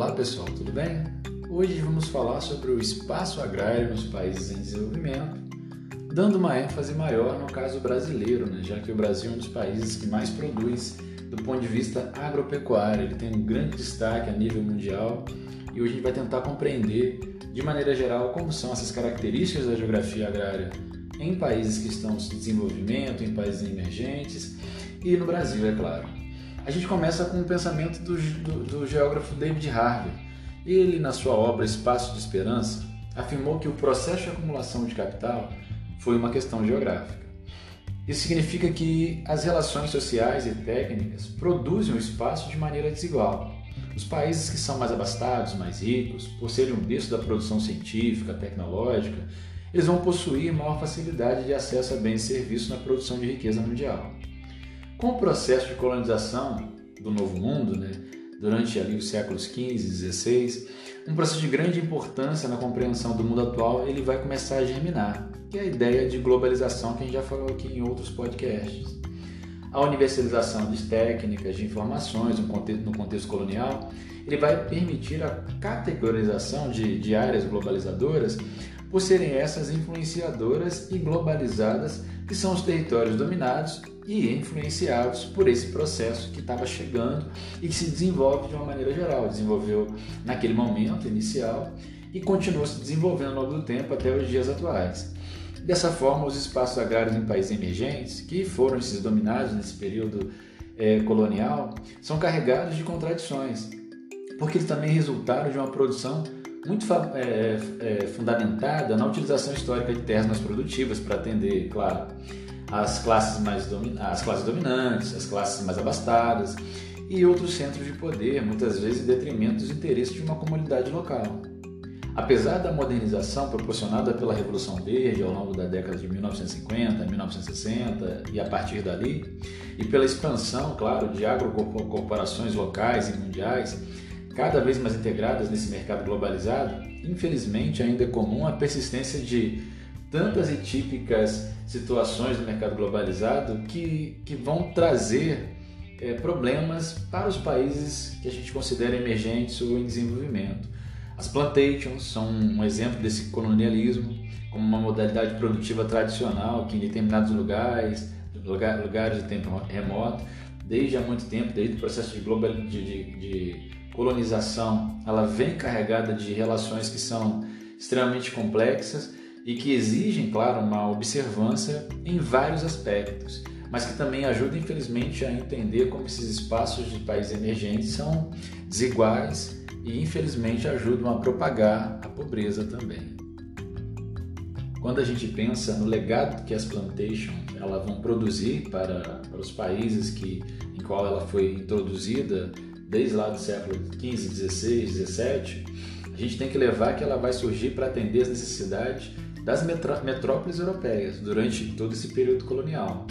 Olá pessoal, tudo bem? Hoje vamos falar sobre o espaço agrário nos países em desenvolvimento, dando uma ênfase maior no caso brasileiro, né? já que o Brasil é um dos países que mais produz do ponto de vista agropecuário, ele tem um grande destaque a nível mundial e hoje a gente vai tentar compreender de maneira geral como são essas características da geografia agrária em países que estão em desenvolvimento, em países emergentes e no Brasil, é claro. A gente começa com o pensamento do, do, do geógrafo David Harvey. Ele, na sua obra Espaço de Esperança, afirmou que o processo de acumulação de capital foi uma questão geográfica. Isso significa que as relações sociais e técnicas produzem o espaço de maneira desigual. Os países que são mais abastados, mais ricos, por serem um berço da produção científica, tecnológica, eles vão possuir maior facilidade de acesso a bens e serviços na produção de riqueza mundial. Com o processo de colonização do Novo Mundo, né, durante ali os séculos XV e XVI, um processo de grande importância na compreensão do mundo atual, ele vai começar a germinar, que é a ideia de globalização que a gente já falou aqui em outros podcasts. A universalização de técnicas, de informações no contexto, no contexto colonial, ele vai permitir a categorização de, de áreas globalizadoras por serem essas influenciadoras e globalizadas, que são os territórios dominados e influenciados por esse processo que estava chegando e que se desenvolve de uma maneira geral. Desenvolveu naquele momento inicial e continuou se desenvolvendo ao longo do tempo até os dias atuais. Dessa forma, os espaços agrários em países emergentes, que foram esses dominados nesse período é, colonial, são carregados de contradições, porque eles também resultaram de uma produção muito é, é, fundamentada na utilização histórica de terras mais produtivas para atender, claro, as classes mais as classes dominantes, as classes mais abastadas e outros centros de poder, muitas vezes em detrimento dos interesses de uma comunidade local. Apesar da modernização proporcionada pela Revolução Verde ao longo da década de 1950, 1960 e a partir dali, e pela expansão, claro, de agrocorporações locais e mundiais, cada vez mais integradas nesse mercado globalizado, infelizmente ainda é comum a persistência de tantas e típicas situações do mercado globalizado que, que vão trazer é, problemas para os países que a gente considera emergentes ou em desenvolvimento. As plantations são um exemplo desse colonialismo, como uma modalidade produtiva tradicional que em determinados lugares, lugar, lugares de tempo remoto, desde há muito tempo, desde o processo de, global, de, de, de colonização, ela vem carregada de relações que são extremamente complexas e que exigem, claro, uma observância em vários aspectos, mas que também ajudam, infelizmente, a entender como esses espaços de países emergentes são desiguais e, infelizmente, ajudam a propagar a pobreza também. Quando a gente pensa no legado que as plantations elas vão produzir para, para os países que, em qual ela foi introduzida, desde lá do século XV, XVI, XVII, a gente tem que levar que ela vai surgir para atender as necessidades das metrópoles europeias durante todo esse período colonial.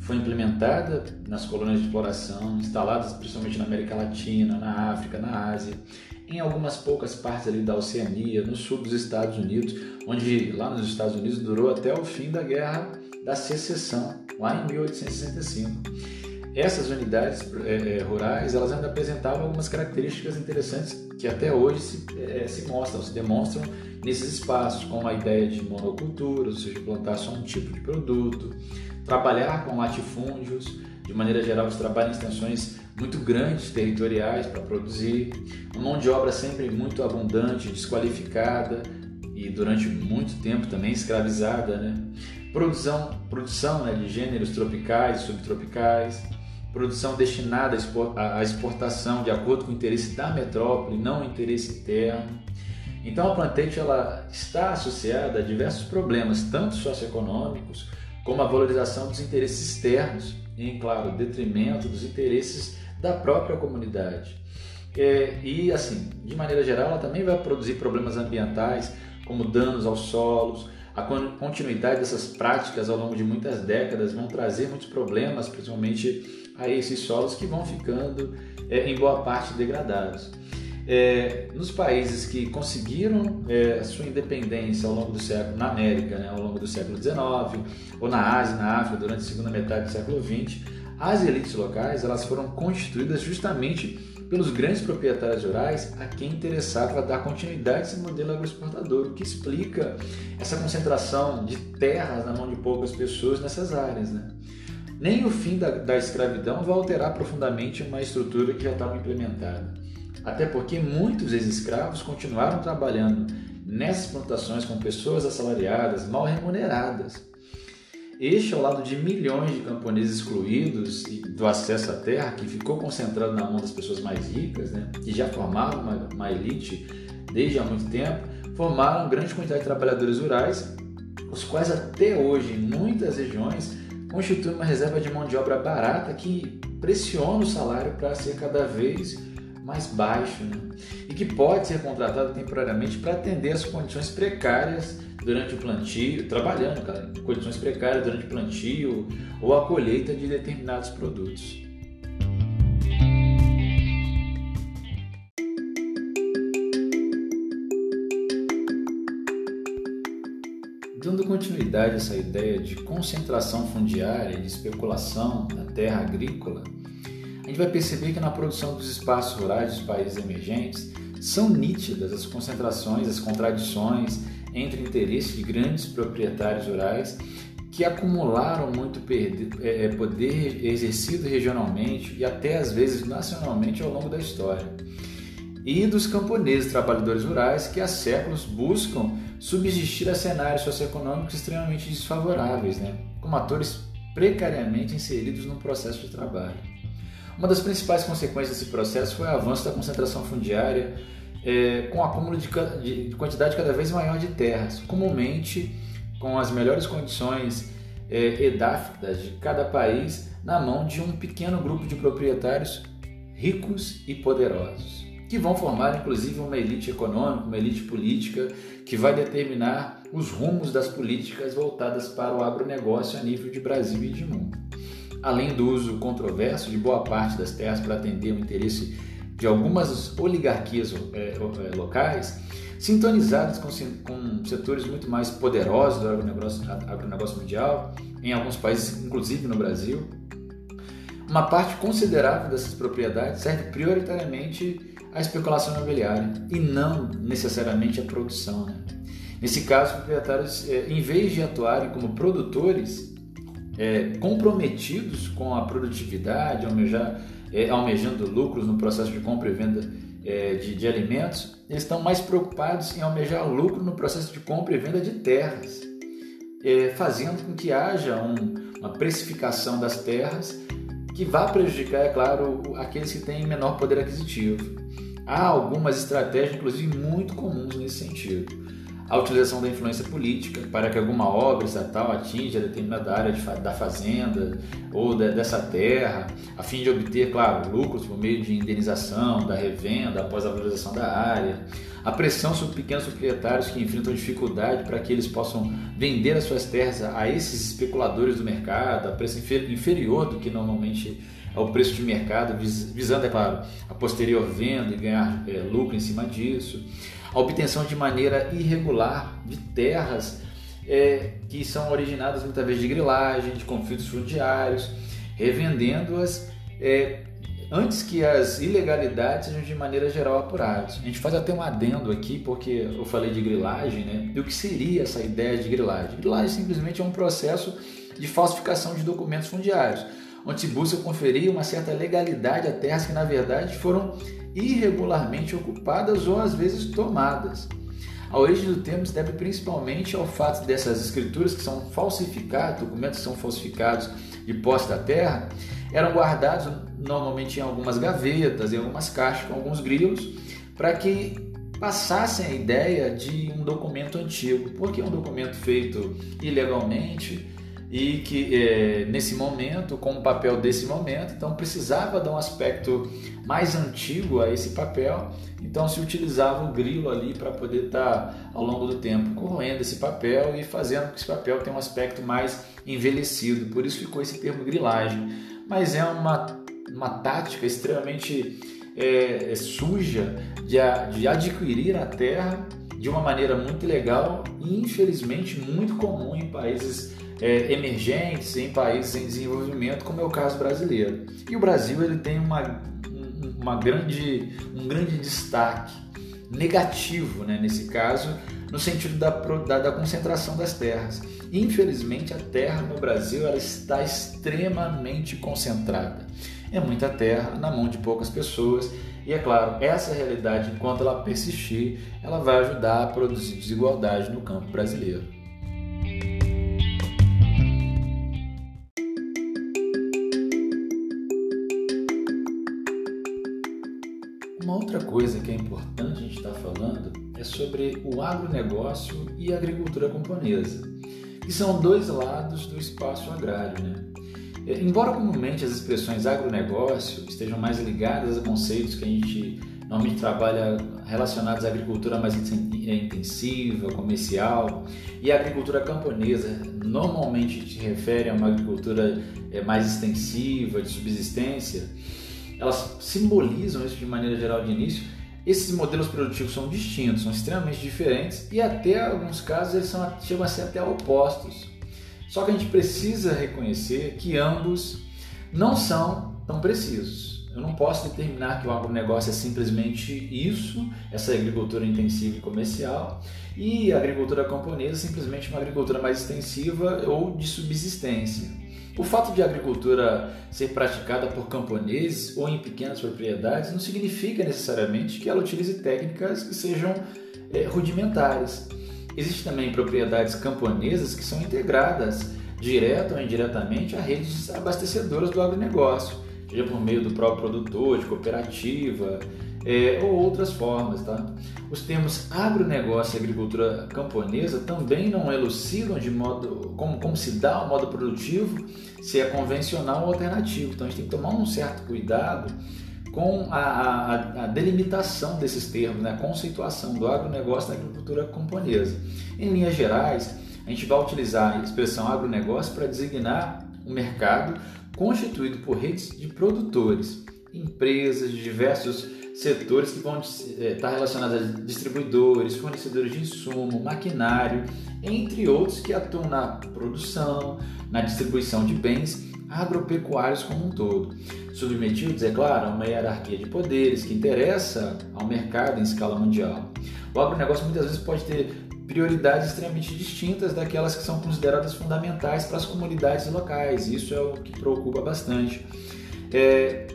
Foi implementada nas colônias de exploração, instaladas principalmente na América Latina, na África, na Ásia, em algumas poucas partes ali da Oceania, no sul dos Estados Unidos, onde lá nos Estados Unidos durou até o fim da Guerra da Secessão, lá em 1865. Essas unidades é, é, rurais elas ainda apresentavam algumas características interessantes que até hoje se, é, se mostram, se demonstram nesses espaços, como a ideia de monocultura, ou seja, plantar só um tipo de produto, trabalhar com latifúndios, de maneira geral, eles trabalham em extensões muito grandes territoriais para produzir, uma mão de obra sempre muito abundante, desqualificada e durante muito tempo também escravizada, né? Produção, produção né, de gêneros tropicais e subtropicais, produção destinada à exportação de acordo com o interesse da metrópole, não o interesse interno. Então a Plantate ela está associada a diversos problemas, tanto socioeconômicos como a valorização dos interesses externos, em claro, detrimento dos interesses da própria comunidade. É, e assim, de maneira geral, ela também vai produzir problemas ambientais, como danos aos solos, a continuidade dessas práticas ao longo de muitas décadas vão trazer muitos problemas, principalmente a esses solos que vão ficando é, em boa parte degradados. É, nos países que conseguiram é, sua independência ao longo do século, na América, né, ao longo do século XIX, ou na Ásia, na África, durante a segunda metade do século XX, as elites locais elas foram constituídas justamente pelos grandes proprietários rurais a quem interessava dar continuidade a esse modelo agroexportador, o que explica essa concentração de terras na mão de poucas pessoas nessas áreas. Né? Nem o fim da, da escravidão vai alterar profundamente uma estrutura que já estava implementada. Até porque muitos ex-escravos continuaram trabalhando nessas plantações com pessoas assalariadas, mal remuneradas. Este, ao lado de milhões de camponeses excluídos do acesso à terra, que ficou concentrado na mão das pessoas mais ricas, né, que já formavam uma, uma elite desde há muito tempo, formaram grande quantidade de trabalhadores rurais, os quais até hoje, em muitas regiões, constituem uma reserva de mão de obra barata que pressiona o salário para ser cada vez mais baixo né? e que pode ser contratado temporariamente para atender às condições precárias durante o plantio, trabalhando cara, em condições precárias durante o plantio ou a colheita de determinados produtos. Dando continuidade a essa ideia de concentração fundiária e de especulação na terra agrícola, a gente vai perceber que na produção dos espaços rurais dos países emergentes são nítidas as concentrações, as contradições entre interesses de grandes proprietários rurais que acumularam muito é, é, poder exercido regionalmente e até às vezes nacionalmente ao longo da história. E dos camponeses trabalhadores rurais que há séculos buscam subsistir a cenários socioeconômicos extremamente desfavoráveis, né? como atores precariamente inseridos no processo de trabalho. Uma das principais consequências desse processo foi o avanço da concentração fundiária, é, com o acúmulo de, de, quantidade cada vez maior de terras, comumente com as melhores condições é, edáficas de cada país na mão de um pequeno grupo de proprietários ricos e poderosos, que vão formar inclusive uma elite econômica, uma elite política que vai determinar os rumos das políticas voltadas para o agronegócio a nível de Brasil e de mundo além do uso controverso de boa parte das terras para atender o interesse de algumas oligarquias é, é, locais, sintonizadas com, com, setores muito mais poderosos do agronegócio, agronegócio mundial, em alguns países, inclusive no Brasil. Uma parte considerável dessas propriedades serve prioritariamente à especulação imobiliária e não necessariamente à produção. Né? Nesse caso, os proprietários, é, em vez de atuarem como produtores, é, comprometidos com a produtividade, almejar, é, almejando lucros no processo de compra e venda é, de, de, alimentos, eles estão mais preocupados em almejar lucro no processo de compra e venda de terras, é, fazendo com que haja um, uma precificação das terras que vá prejudicar, é claro, aqueles que têm menor poder aquisitivo. Há algumas estratégias, inclusive, muito comuns nesse sentido. A utilização da influência política para que alguma obra estatal atinja determinada área de, da fazenda ou de, dessa terra, a fim de obter, claro, lucros por meio de indenização, da revenda após a valorização da área, a pressão sobre pequenos proprietários que enfrentam dificuldade para que eles possam vender as suas terras a esses especuladores do mercado, a preço inferior do que normalmente é o preço de mercado, visando, é claro, a posterior venda e ganhar é, lucro em cima disso a obtenção de maneira irregular de terras é, que são originadas muitas vezes de grilagem, de conflitos fundiários, revendendo-as é, antes que as ilegalidades sejam de maneira geral apuradas. A gente faz até um adendo aqui, porque eu falei de grilagem, né? E o que seria essa ideia de grilagem? Grilagem simplesmente é um processo de falsificação de documentos fundiários, onde se busca conferir uma certa legalidade a terras que na verdade foram irregularmente ocupadas ou às vezes tomadas. A origem do termo se deve principalmente ao fato dessas escrituras que são falsificadas, documentos que são falsificados de posse da terra, eram guardados normalmente em algumas gavetas, em algumas caixas com alguns grilos, para que passassem a ideia de um documento antigo, porque um documento feito ilegalmente e que é, nesse momento, com o papel desse momento, então precisava dar um aspecto mais antigo a esse papel, então se utilizava o grilo ali para poder estar tá, ao longo do tempo corroendo esse papel e fazendo com que esse papel tenha um aspecto mais envelhecido, por isso ficou esse termo grilagem, mas é uma, uma tática extremamente é, é suja de, de adquirir a terra de uma maneira muito legal e infelizmente muito comum em países é, emergentes, em países em desenvolvimento, como é o caso brasileiro. E o Brasil ele tem uma, um uma grande, um grande destaque negativo, né, nesse caso, no sentido da, da, da, concentração das terras. Infelizmente, a terra no Brasil ela está extremamente concentrada. É muita terra na mão de poucas pessoas e é claro, essa realidade, enquanto ela persistir, ela vai ajudar a produzir desigualdade no campo brasileiro. Sobre o agronegócio e a agricultura camponesa, que são dois lados do espaço agrário. Né? É, embora comumente as expressões agronegócio estejam mais ligadas a conceitos que a gente normalmente trabalha relacionados à agricultura mais é, intensiva, comercial, e a agricultura camponesa normalmente se refere a uma agricultura é, mais extensiva, de subsistência, elas simbolizam isso de maneira geral de início. Esses modelos produtivos são distintos, são extremamente diferentes e até alguns casos eles são, chegam a ser até opostos. Só que a gente precisa reconhecer que ambos não são tão precisos. Eu não posso determinar que o agronegócio é simplesmente isso, essa agricultura intensiva e comercial, e a agricultura camponesa é simplesmente uma agricultura mais extensiva ou de subsistência. O fato de a agricultura ser praticada por camponeses ou em pequenas propriedades não significa necessariamente que ela utilize técnicas que sejam é, rudimentares. Existem também propriedades camponesas que são integradas, direta ou indiretamente, a redes abastecedoras do agronegócio, seja por meio do próprio produtor, de cooperativa, é, ou outras formas. Tá? Os termos agronegócio e agricultura camponesa também não elucidam de modo como, como se dá o modo produtivo, se é convencional ou alternativo. Então a gente tem que tomar um certo cuidado com a, a, a delimitação desses termos, né? a conceituação do agronegócio da agricultura camponesa. Em linhas gerais, a gente vai utilizar a expressão agronegócio para designar um mercado constituído por redes de produtores, empresas de diversos setores que vão estar relacionados a distribuidores, fornecedores de insumo, maquinário, entre outros que atuam na produção, na distribuição de bens agropecuários como um todo, submetidos, é claro, a uma hierarquia de poderes que interessa ao mercado em escala mundial. O agronegócio muitas vezes pode ter prioridades extremamente distintas daquelas que são consideradas fundamentais para as comunidades locais. Isso é o que preocupa bastante. É,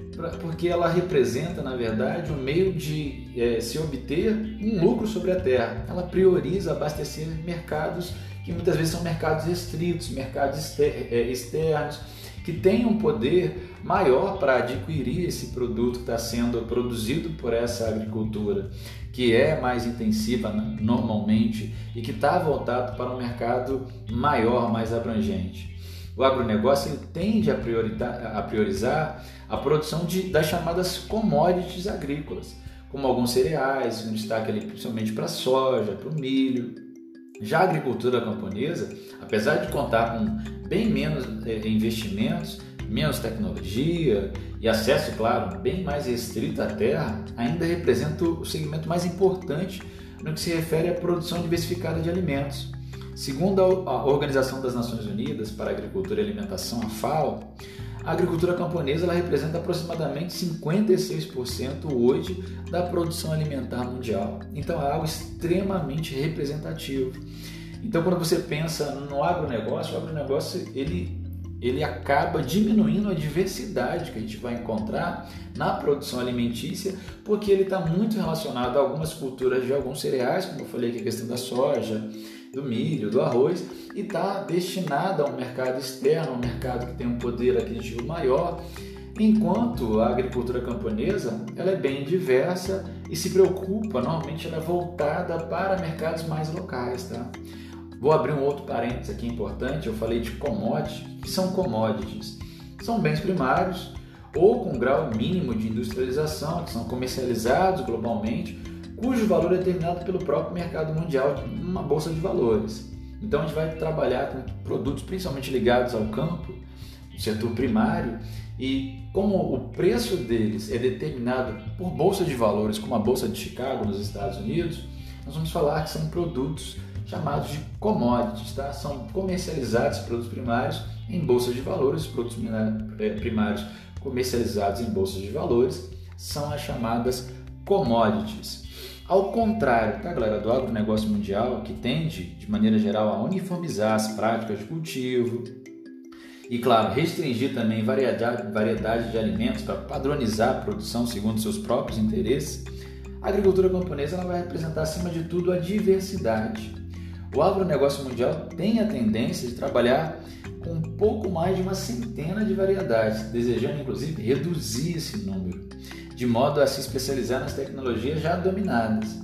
porque ela representa, na verdade, um meio de é, se obter um lucro sobre a terra. Ela prioriza abastecer mercados que muitas vezes são mercados restritos, mercados é, externos, que têm um poder maior para adquirir esse produto que está sendo produzido por essa agricultura, que é mais intensiva né, normalmente e que está voltado para um mercado maior, mais abrangente. O agronegócio tende a, a priorizar a produção de, das chamadas commodities agrícolas, como alguns cereais, um destaque ali principalmente para a soja, para o milho. Já a agricultura camponesa, apesar de contar com bem menos é, investimentos, menos tecnologia e acesso, claro, bem mais restrito à terra, ainda representa o segmento mais importante no que se refere à produção diversificada de alimentos. Segundo a Organização das Nações Unidas para a Agricultura e Alimentação, a FAO, a agricultura camponesa ela representa aproximadamente 56% hoje da produção alimentar mundial. Então é algo extremamente representativo. Então quando você pensa no agronegócio, o agronegócio ele ele acaba diminuindo a diversidade que a gente vai encontrar na produção alimentícia, porque ele está muito relacionado a algumas culturas de alguns cereais, como eu falei que a questão da soja, do milho, do arroz, e está destinada a um mercado externo, um mercado que tem um poder aquisitivo maior, enquanto a agricultura camponesa ela é bem diversa e se preocupa, normalmente ela é voltada para mercados mais locais. Tá? Vou abrir um outro parênteses aqui importante, eu falei de commodities, que são commodities? São bens primários ou com grau mínimo de industrialização, que são comercializados globalmente, cujo valor é determinado pelo próprio mercado mundial, uma bolsa de valores. Então a gente vai trabalhar com produtos principalmente ligados ao campo, setor primário, e como o preço deles é determinado por bolsa de valores, como a bolsa de Chicago nos Estados Unidos, nós vamos falar que são produtos chamados de commodities, tá? São comercializados produtos primários em bolsas de valores, produtos eh, primários comercializados em bolsas de valores são as chamadas commodities. Ao contrário, tá, galera, do agronegócio mundial, que tende, de maneira geral, a uniformizar as práticas de cultivo e, claro, restringir também variedade, de alimentos para padronizar a produção segundo seus próprios interesses, a agricultura camponesa ela vai representar, acima de tudo, a diversidade. O agronegócio mundial tem a tendência de trabalhar com um pouco mais de uma centena de variedades, desejando inclusive reduzir esse número de modo a se especializar nas tecnologias já dominadas.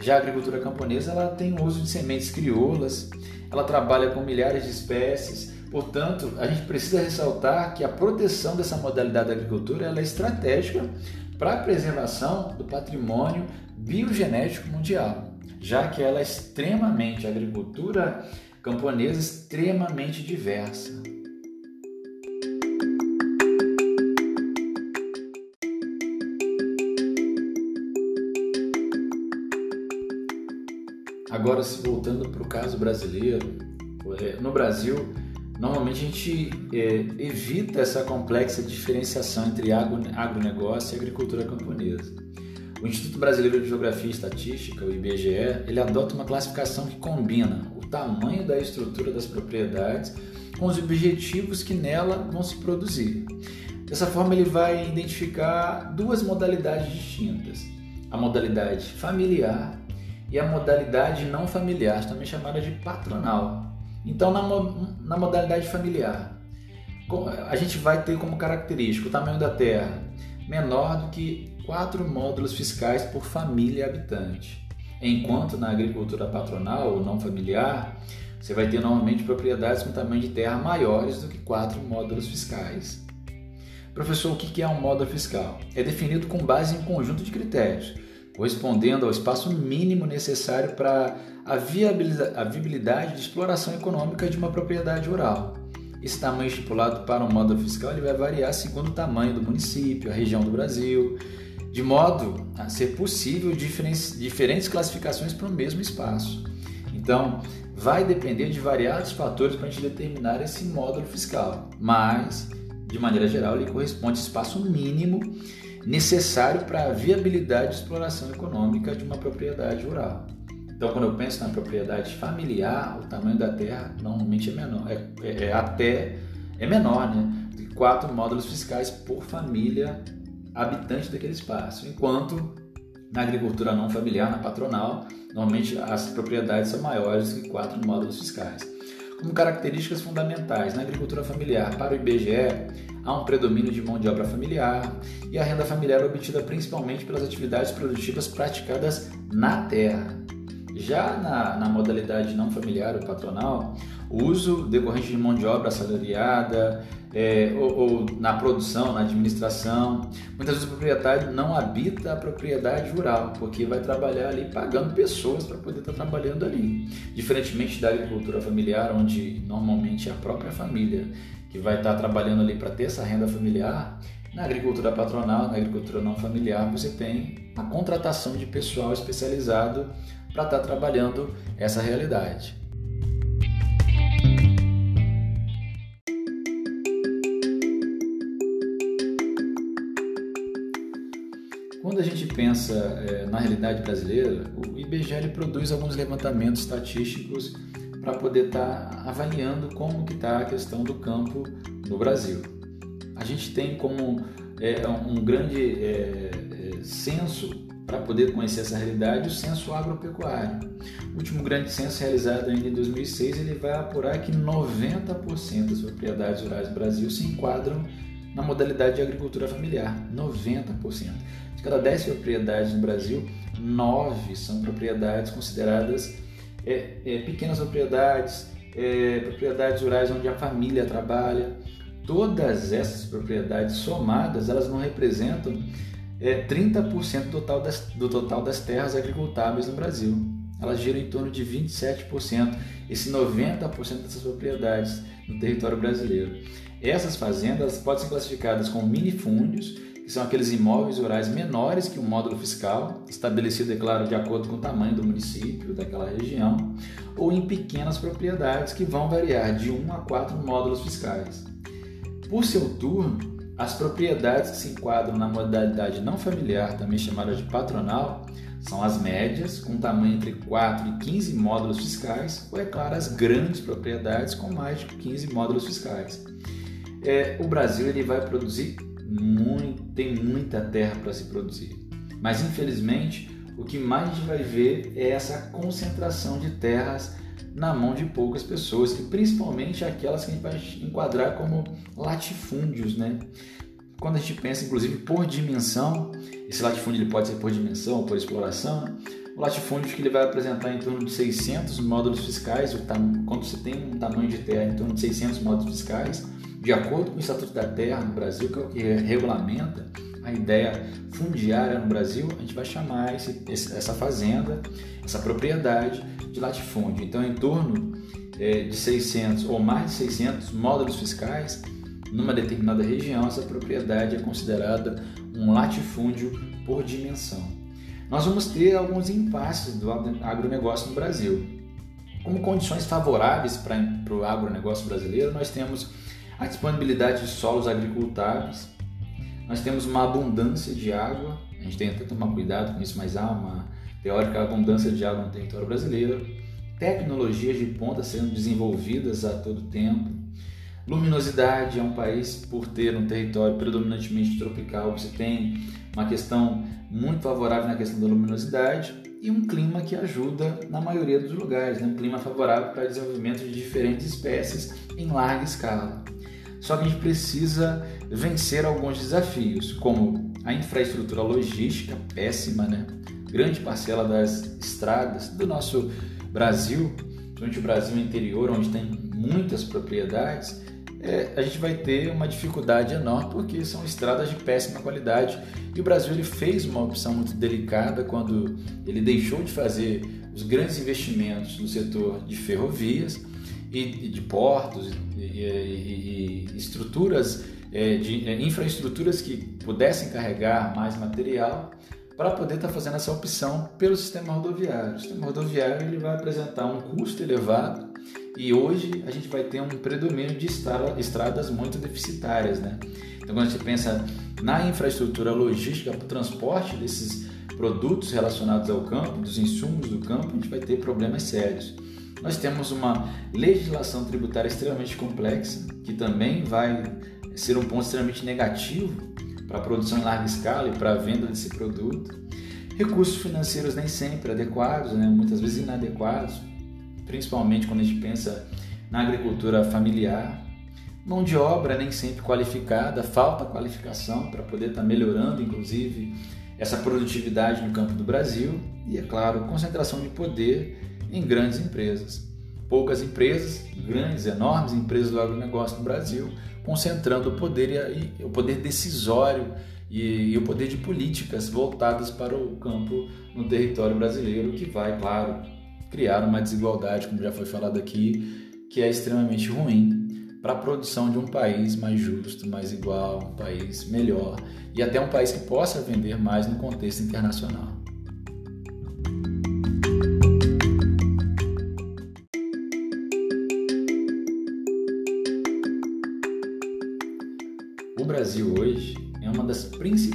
Já a agricultura camponesa ela tem o uso de sementes crioulas, ela trabalha com milhares de espécies, portanto, a gente precisa ressaltar que a proteção dessa modalidade da agricultura ela é estratégica para a preservação do patrimônio biogenético mundial, já que ela é extremamente, a agricultura camponesa extremamente diversa. Agora, se voltando para o caso brasileiro, é, no Brasil, normalmente a gente é, evita essa complexa diferenciação entre agronegócio e agricultura camponesa. O Instituto Brasileiro de Geografia e Estatística, o IBGE, ele adota uma classificação que combina o tamanho da estrutura das propriedades com os objetivos que nela vão se produzir. Dessa forma, ele vai identificar duas modalidades distintas: a modalidade familiar e a modalidade não familiar, também chamada de patronal. Então, na, na modalidade familiar, a gente vai ter como característica o tamanho da terra menor do que quatro módulos fiscais por família habitante. Enquanto na agricultura patronal ou não familiar, você vai ter normalmente propriedades com tamanho de terra maiores do que quatro módulos fiscais. Professor, o que é um módulo fiscal? É definido com base em um conjunto de critérios correspondendo ao espaço mínimo necessário para a viabilidade de exploração econômica de uma propriedade rural. Esse tamanho estipulado para um módulo fiscal ele vai variar segundo o tamanho do município, a região do Brasil, de modo a ser possível diferentes, classificações para o mesmo espaço. Então, vai depender de variados fatores para a gente determinar esse módulo fiscal, mas, de maneira geral, ele corresponde a espaço mínimo necessário para a viabilidade de exploração econômica de uma propriedade rural. Então, quando eu penso na propriedade familiar, o tamanho da terra normalmente é menor, é, é, é até é menor, né? De quatro módulos fiscais por família habitante daquele espaço, enquanto na agricultura não familiar, na patronal, normalmente as propriedades são maiores que quatro módulos fiscais. Como características fundamentais na agricultura familiar, para o IBGE, há um predomínio de mão de obra familiar e a renda familiar é obtida principalmente pelas atividades produtivas praticadas na terra. Já na, na modalidade não familiar ou patronal, o uso decorrente de mão de obra assalariada é, ou, ou, na produção, na administração. Muitas vezes o proprietário não habita a propriedade rural, porque vai trabalhar ali pagando pessoas para poder estar trabalhando ali. Diferentemente da agricultura familiar, onde normalmente é a própria família vai estar trabalhando ali para ter essa renda familiar, na agricultura patronal, na agricultura não familiar, você tem a contratação de pessoal especializado para estar trabalhando essa realidade. Quando a gente pensa é, na realidade brasileira, o IBGE produz alguns levantamentos estatísticos para poder estar tá avaliando como que está a questão do campo no Brasil. A gente tem como é, um grande é, é censo para poder conhecer essa realidade o censo agropecuário. O último grande censo realizado ainda em 2006 ele vai apurar que 90% das propriedades rurais do Brasil se enquadram na modalidade de agricultura familiar. 90%. De cada 10 propriedades no Brasil, 9 são propriedades consideradas é, é, pequenas propriedades, é, propriedades rurais onde a família trabalha. Todas essas propriedades somadas, elas não representam é, 30% do total, das, do total das terras agricultáveis no Brasil. Elas giram em torno de 27%, esse 90% dessas propriedades no território brasileiro. Essas fazendas podem ser classificadas como minifúndios, que são aqueles imóveis rurais menores que o módulo fiscal, estabelecido, é claro, de acordo com o tamanho do município, daquela região, ou em pequenas propriedades que vão variar de 1 a 4 módulos fiscais. Por seu turno, As propriedades que se enquadram na modalidade não familiar, também chamada de patronal, são as médias, com tamanho entre 4 e 15 módulos fiscais, ou, é claro, as grandes propriedades com mais de 15 módulos fiscais. É, o Brasil ele vai produzir muito, tem muita terra para se produzir, mas infelizmente o que mais a gente vai ver é essa concentração de terras na mão de poucas pessoas, e principalmente aquelas que a gente vai enquadrar como latifúndios, né? Quando a gente pensa, inclusive, por dimensão, esse latifúndio ele pode ser por dimensão ou por exploração, né? o latifúndio que ele vai apresentar em torno de 600 módulos fiscais, quando você tem um tamanho de terra em torno de 600 módulos fiscais, de acordo com o Estatuto da Terra no Brasil, que é o que regulamenta a ideia fundiária no Brasil, a gente vai chamar esse, essa fazenda, essa propriedade de latifúndio. Então, em torno é, de 600 ou mais de 600 módulos fiscais, numa determinada região, essa propriedade é considerada um latifúndio por dimensão. Nós vamos ter alguns impasses do agronegócio no Brasil. Como condições favoráveis para o agronegócio brasileiro, nós temos a disponibilidade de solos agricultáveis, nós temos uma abundância de água, a gente tem que tomar cuidado com isso, mas há uma teórica abundância de água no território brasileiro, tecnologias de ponta sendo desenvolvidas a todo tempo, luminosidade é um país por ter um território predominantemente tropical, você tem uma questão muito favorável na questão da luminosidade e um clima que ajuda na maioria dos lugares, né? um clima favorável para o desenvolvimento de diferentes espécies em larga escala. Só que a gente precisa vencer alguns desafios, como a infraestrutura logística péssima, né? Grande parcela das estradas do nosso Brasil, durante o Brasil interior, onde tem muitas propriedades, é, a gente vai ter uma dificuldade enorme porque são estradas de péssima qualidade e o Brasil ele fez uma opção muito delicada quando ele deixou de fazer os grandes investimentos no setor de ferrovias e de portos e, estruturas é, de é, infraestruturas que pudessem carregar mais material para poder estar tá fazendo essa opção pelo sistema rodoviário. O sistema rodoviário ele vai apresentar um custo elevado e hoje a gente vai ter um predomínio de estradas muito deficitárias, né? Então quando a gente pensa na infraestrutura logística para o transporte desses produtos relacionados ao campo, dos insumos do campo, a gente vai ter problemas sérios. Nós temos uma legislação tributária extremamente complexa, que também vai ser um ponto extremamente negativo para a produção em larga escala e para a venda desse produto. Recursos financeiros nem sempre adequados, né? muitas vezes inadequados, principalmente quando a gente pensa na agricultura familiar. Mão de obra nem sempre qualificada, falta qualificação para poder estar tá melhorando, inclusive, essa produtividade no campo do Brasil. E, é claro, concentração de poder em grandes empresas. Poucas empresas, grandes, enormes empresas do agronegócio no Brasil, concentrando o poder, e, o poder decisório e, e o poder de políticas voltadas para o campo no território brasileiro, que vai, claro, criar uma desigualdade, como já foi falado aqui, que é extremamente ruim para a produção de um país mais justo, mais igual, um país melhor e até um país que possa vender mais no contexto internacional.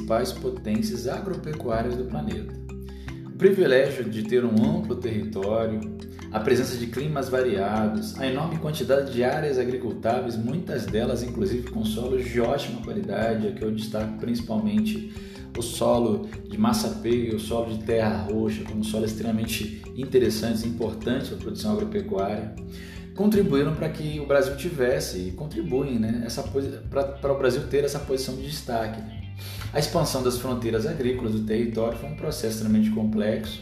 Principais potências agropecuárias do planeta. O privilégio de ter um amplo território, a presença de climas variados, a enorme quantidade de áreas agricultáveis, muitas delas inclusive com solos de ótima qualidade, aqui eu destaco principalmente o solo de massapê, o solo de terra roxa, como solos extremamente interessantes e importantes para a produção agropecuária contribuíram para que o Brasil tivesse e contribuem né, para o Brasil ter essa posição de destaque. A expansão das fronteiras agrícolas do território foi um processo extremamente complexo,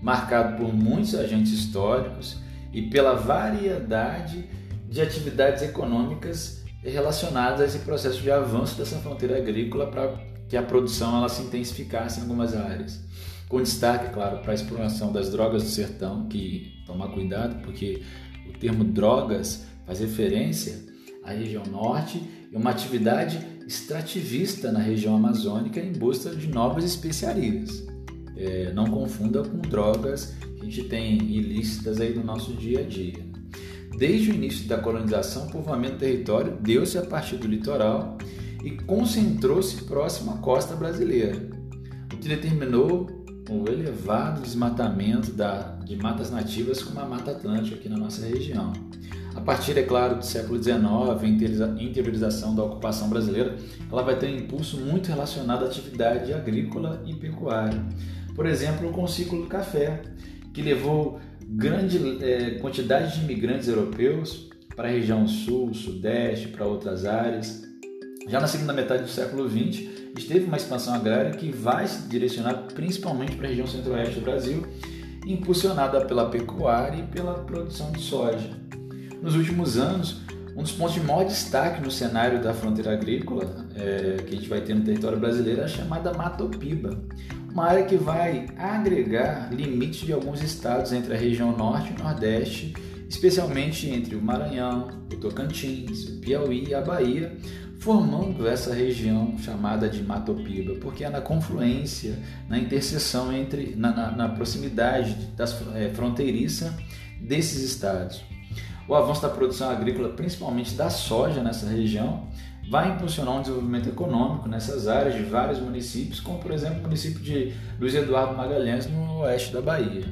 marcado por muitos agentes históricos e pela variedade de atividades econômicas relacionadas a esse processo de avanço dessa fronteira agrícola para que a produção ela se intensificasse em algumas áreas. Com destaque, claro, para a exploração das drogas do sertão, que tomar cuidado, porque o termo drogas faz referência à região norte e uma atividade extrativista na região amazônica em busca de novas especiarias. É, não confunda com drogas que a gente tem ilícitas aí no nosso dia a dia. Desde o início da colonização, o povoamento do território deu-se a partir do litoral e concentrou-se próximo à costa brasileira, o que determinou o elevado desmatamento da, de matas nativas como a Mata Atlântica aqui na nossa região. A partir, é claro, do século XIX, a interiorização da ocupação brasileira, ela vai ter um impulso muito relacionado à atividade agrícola e pecuária. Por exemplo, com o ciclo do café, que levou grande é, quantidade de imigrantes europeus para a região sul, sudeste, para outras áreas. Já na segunda metade do século XX, esteve uma expansão agrária que vai se direcionar principalmente para a região centro-oeste do Brasil, impulsionada pela pecuária e pela produção de soja. Nos últimos anos, um dos pontos de maior destaque no cenário da fronteira agrícola é, que a gente vai ter no território brasileiro é a chamada Matopiba, uma área que vai agregar limites de alguns estados entre a região norte e nordeste, especialmente entre o Maranhão, o Tocantins, o Piauí e a Bahia, formando essa região chamada de Matopiba, porque é na confluência, na interseção entre, na, na, na proximidade das é, fronteiriça desses estados. O avanço da produção agrícola, principalmente da soja nessa região, vai impulsionar um desenvolvimento econômico nessas áreas de vários municípios, como por exemplo o município de Luiz Eduardo Magalhães, no oeste da Bahia.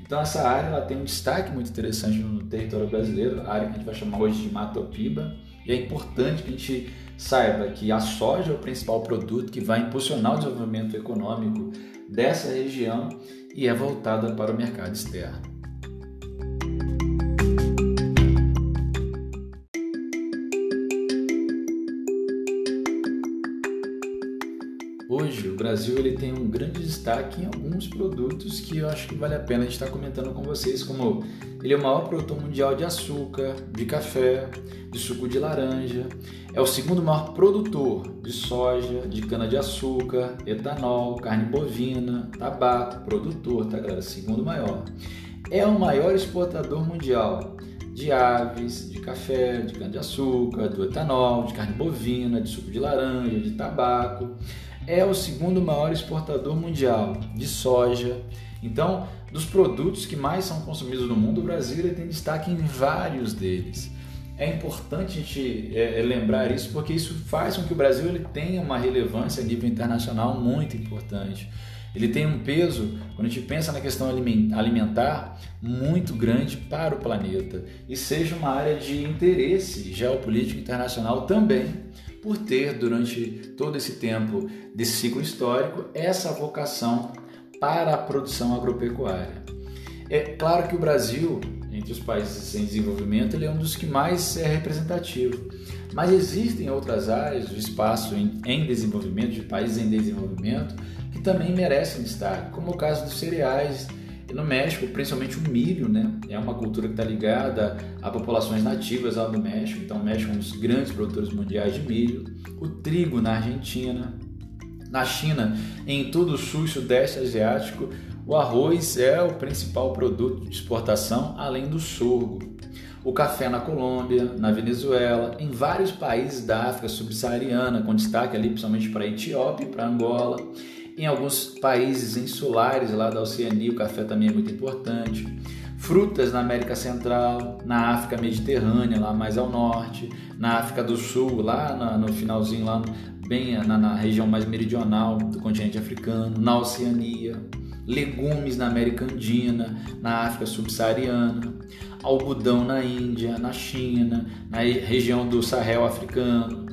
Então essa área ela tem um destaque muito interessante no território brasileiro, a área que a gente vai chamar hoje de Matopiba, e é importante que a gente saiba que a soja é o principal produto que vai impulsionar o desenvolvimento econômico dessa região e é voltada para o mercado externo. Brasil ele tem um grande destaque em alguns produtos que eu acho que vale a pena estar comentando com vocês, como ele é o maior produtor mundial de açúcar, de café, de suco de laranja, é o segundo maior produtor de soja, de cana-de-açúcar, etanol, carne bovina, tabaco, produtor, tá galera? Segundo maior. É o maior exportador mundial de aves, de café, de cana-de-açúcar, do etanol, de carne bovina, de suco de laranja, de tabaco é o segundo maior exportador mundial de soja. Então, dos produtos que mais são consumidos no mundo, o Brasil tem destaque em vários deles. É importante a gente é, é, lembrar isso porque isso faz com que o Brasil ele tenha uma relevância a nível internacional muito importante. Ele tem um peso, quando a gente pensa na questão alimentar, muito grande para o planeta e seja uma área de interesse geopolítico internacional também por ter, durante todo esse tempo desse ciclo histórico, essa vocação para a produção agropecuária. É claro que o Brasil, entre os países em desenvolvimento, ele é um dos que mais é representativo. Mas existem outras áreas do espaço em, em desenvolvimento, de países em desenvolvimento, que também merecem destaque, como o caso dos cereais, no México, principalmente o milho, né? É uma cultura que está ligada a populações nativas lá do México. Então, o México é um dos grandes produtores mundiais de milho. O trigo na Argentina. Na China, em todo o sul e sudeste asiático, o arroz é o principal produto de exportação, além do sorgo. O café na Colômbia, na Venezuela, em vários países da África subsaariana, com destaque ali principalmente para a Etiópia e para Angola em alguns países insulares lá da Oceania, o café também é muito importante. Frutas na América Central, na África Mediterrânea, lá mais ao norte, na África do Sul, lá no finalzinho, lá bem na, na região mais meridional do continente africano, na Oceania. Legumes na América Andina, na África Subsaariana, algodão na Índia, na China, na região do Sahel africano,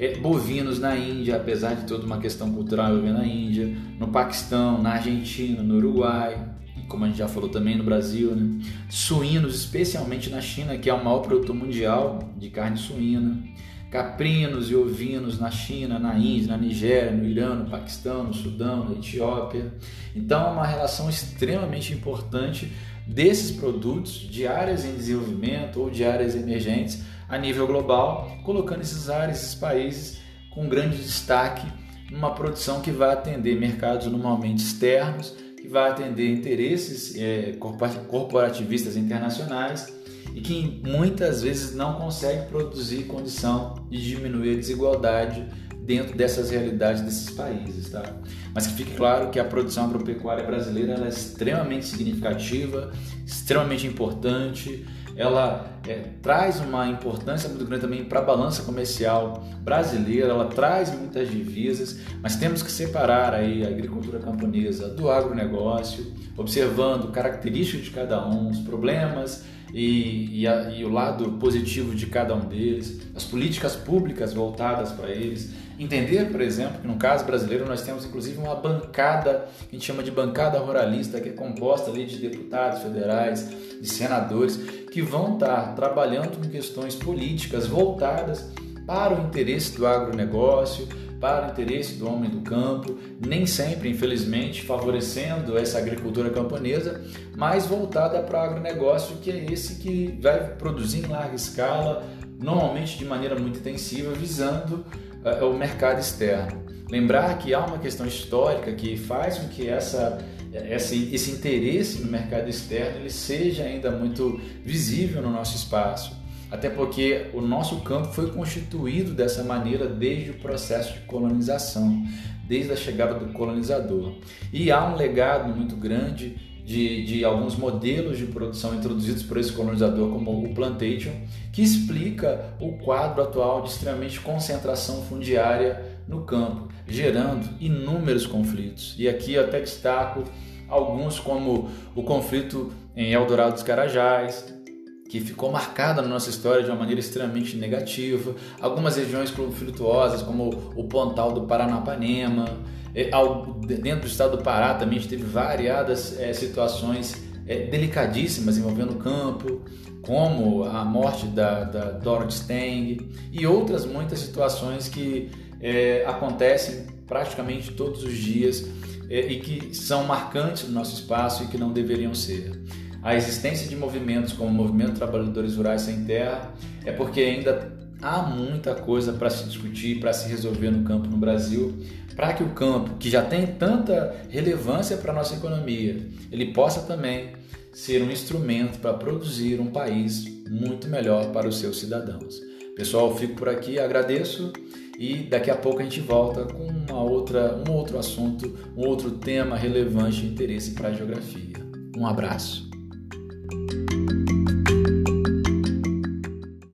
é, bovinos na Índia, apesar de toda uma questão cultural na Índia, no Paquistão, na Argentina, no Uruguai, como a gente já falou também no Brasil, né? suínos, especialmente na China, que é o maior produtor mundial de carne suína, caprinos e ovinos na China, na Índia, na Nigéria, no Irã, no Paquistão, no Sudão, na Etiópia. Então é uma relação extremamente importante desses produtos de áreas em desenvolvimento ou de áreas emergentes a nível global, colocando esses áreas, esses países com grande destaque numa produção que vai atender mercados normalmente externos, que vai atender interesses é, corporativistas internacionais e que muitas vezes não consegue produzir condição de diminuir a desigualdade dentro dessas realidades desses países, tá? Mas que fique claro que a produção agropecuária brasileira é extremamente significativa, extremamente importante, ela é, traz uma importância muito grande também para a balança comercial brasileira, ela traz muitas divisas, mas temos que separar aí a agricultura camponesa do agronegócio, observando características de cada um, os problemas e, e, a, e o lado positivo de cada um deles, as políticas públicas voltadas para eles. Entender, por exemplo, que no caso brasileiro nós temos inclusive uma bancada, que a gente chama de bancada ruralista, que é composta ali de deputados federais, de senadores, que vão estar trabalhando com questões políticas voltadas para o interesse do agronegócio, para o interesse do homem do campo, nem sempre, infelizmente, favorecendo essa agricultura camponesa, mas voltada para o agronegócio, que é esse que vai produzir em larga escala, normalmente de maneira muito intensiva, visando uh, o mercado externo. Lembrar que há uma questão histórica que faz com que essa esse, esse interesse no mercado externo ele seja ainda muito visível no nosso espaço. Até porque o nosso campo foi constituído dessa maneira desde o processo de colonização, desde a chegada do colonizador. E há um legado muito grande de, de, alguns modelos de produção introduzidos por esse colonizador, como o plantation, que explica o quadro atual de extremamente concentração fundiária no campo, gerando inúmeros conflitos. E aqui eu até destaco alguns, como o conflito em Eldorado dos Carajás, que ficou marcada na nossa história de uma maneira extremamente negativa. Algumas regiões conflituosas, como o Pontal do Paranapanema. É, dentro do estado do Pará também a gente teve variadas é, situações é, delicadíssimas envolvendo o campo, como a morte da, da Dorothy Stang e outras muitas situações que é, acontecem praticamente todos os dias é, e que são marcantes no nosso espaço e que não deveriam ser. A existência de movimentos como o Movimento Trabalhadores Rurais Sem Terra é porque ainda há muita coisa para se discutir, para se resolver no campo no Brasil, para que o campo, que já tem tanta relevância para a nossa economia, ele possa também ser um instrumento para produzir um país muito melhor para os seus cidadãos. Pessoal, fico por aqui, agradeço e daqui a pouco a gente volta com uma outra, um outro assunto, um outro tema relevante de interesse para a geografia. Um abraço.